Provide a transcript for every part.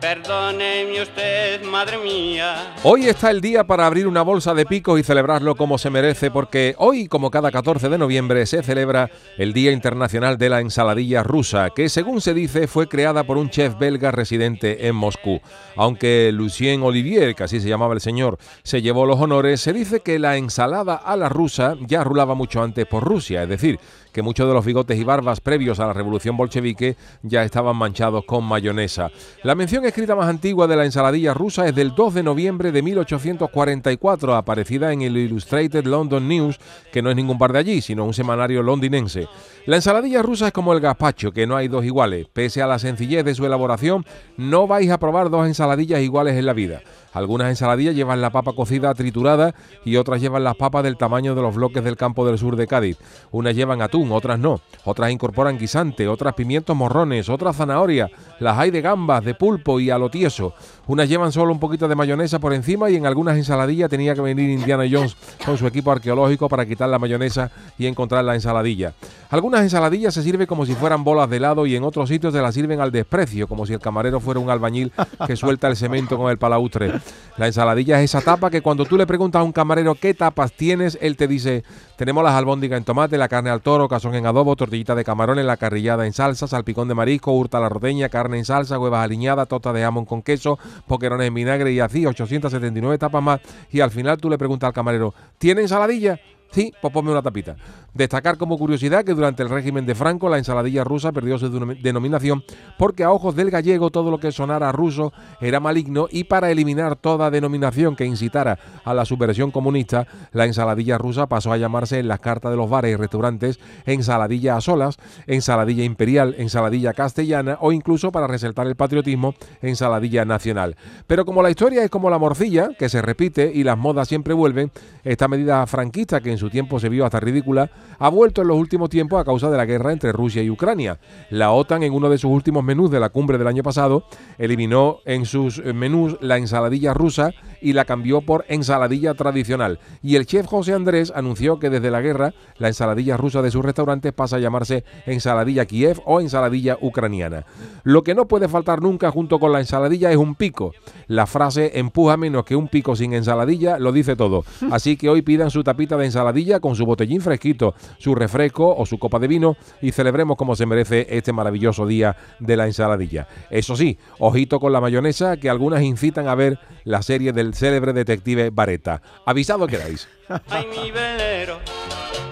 Perdóneme usted, madre mía. Hoy está el día para abrir una bolsa de picos y celebrarlo como se merece, porque hoy, como cada 14 de noviembre, se celebra el Día Internacional de la Ensaladilla Rusa, que según se dice fue creada por un chef belga residente en Moscú. Aunque Lucien Olivier, que así se llamaba el señor, se llevó los honores, se dice que la ensalada a la rusa ya rulaba mucho antes por Rusia, es decir, que muchos de los bigotes y barbas previos a la revolución bolchevique ya estaban manchados con mayonesa. La mención escrita más antigua de la ensaladilla rusa es del 2 de noviembre de 1844, aparecida en el Illustrated London News, que no es ningún par de allí, sino un semanario londinense. La ensaladilla rusa es como el gazpacho, que no hay dos iguales. Pese a la sencillez de su elaboración, no vais a probar dos ensaladillas iguales en la vida. Algunas ensaladillas llevan la papa cocida triturada y otras llevan las papas del tamaño de los bloques del campo del sur de Cádiz. Unas llevan atún, otras no. Otras incorporan guisante, otras pimientos morrones, otras zanahoria. Las hay de gambas, de pulpo y a lo tieso. Unas llevan solo un poquito de mayonesa por encima y en algunas ensaladillas tenía que venir Indiana Jones con su equipo arqueológico para quitar la mayonesa y encontrar la ensaladilla. Algunas ensaladillas se sirven como si fueran bolas de helado y en otros sitios se las sirven al desprecio, como si el camarero fuera un albañil que suelta el cemento con el palaustre. La ensaladilla es esa tapa que cuando tú le preguntas a un camarero qué tapas tienes, él te dice, tenemos las albóndigas en tomate, la carne al toro, cazón en adobo, tortillita de camarones, la carrillada en salsa, salpicón de marisco, hurta la rodeña, carne en salsa, huevas aliñadas, tota de jamón con queso, poquerones en vinagre y así, 879 tapas más. Y al final tú le preguntas al camarero, ¿tiene ensaladilla? Sí, pues ponme una tapita. Destacar como curiosidad que durante el régimen de Franco la ensaladilla rusa perdió su denominación porque a ojos del gallego todo lo que sonara ruso era maligno y para eliminar toda denominación que incitara a la subversión comunista, la ensaladilla rusa pasó a llamarse en las cartas de los bares y restaurantes ensaladilla a solas, ensaladilla imperial, ensaladilla castellana o incluso para resaltar el patriotismo, ensaladilla nacional. Pero como la historia es como la morcilla, que se repite y las modas siempre vuelven, esta medida franquista que en su tiempo se vio hasta ridícula, ha vuelto en los últimos tiempos a causa de la guerra entre Rusia y Ucrania. La OTAN, en uno de sus últimos menús de la cumbre del año pasado, eliminó en sus menús la ensaladilla rusa y la cambió por ensaladilla tradicional. Y el chef José Andrés anunció que desde la guerra la ensaladilla rusa de sus restaurantes pasa a llamarse ensaladilla Kiev o ensaladilla ucraniana. Lo que no puede faltar nunca junto con la ensaladilla es un pico. La frase empuja menos que un pico sin ensaladilla lo dice todo. Así que hoy pidan su tapita de ensaladilla con su botellín fresquito, su refresco o su copa de vino y celebremos como se merece este maravilloso día de la ensaladilla. Eso sí, ojito con la mayonesa que algunas incitan a ver la serie del célebre detective Vareta. Avisado quedáis. Ay, mi velero,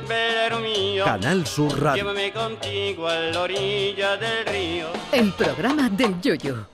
velero mío. Canal Sur Radio. Llévame contigo a la orilla del río. El programa del Yoyo.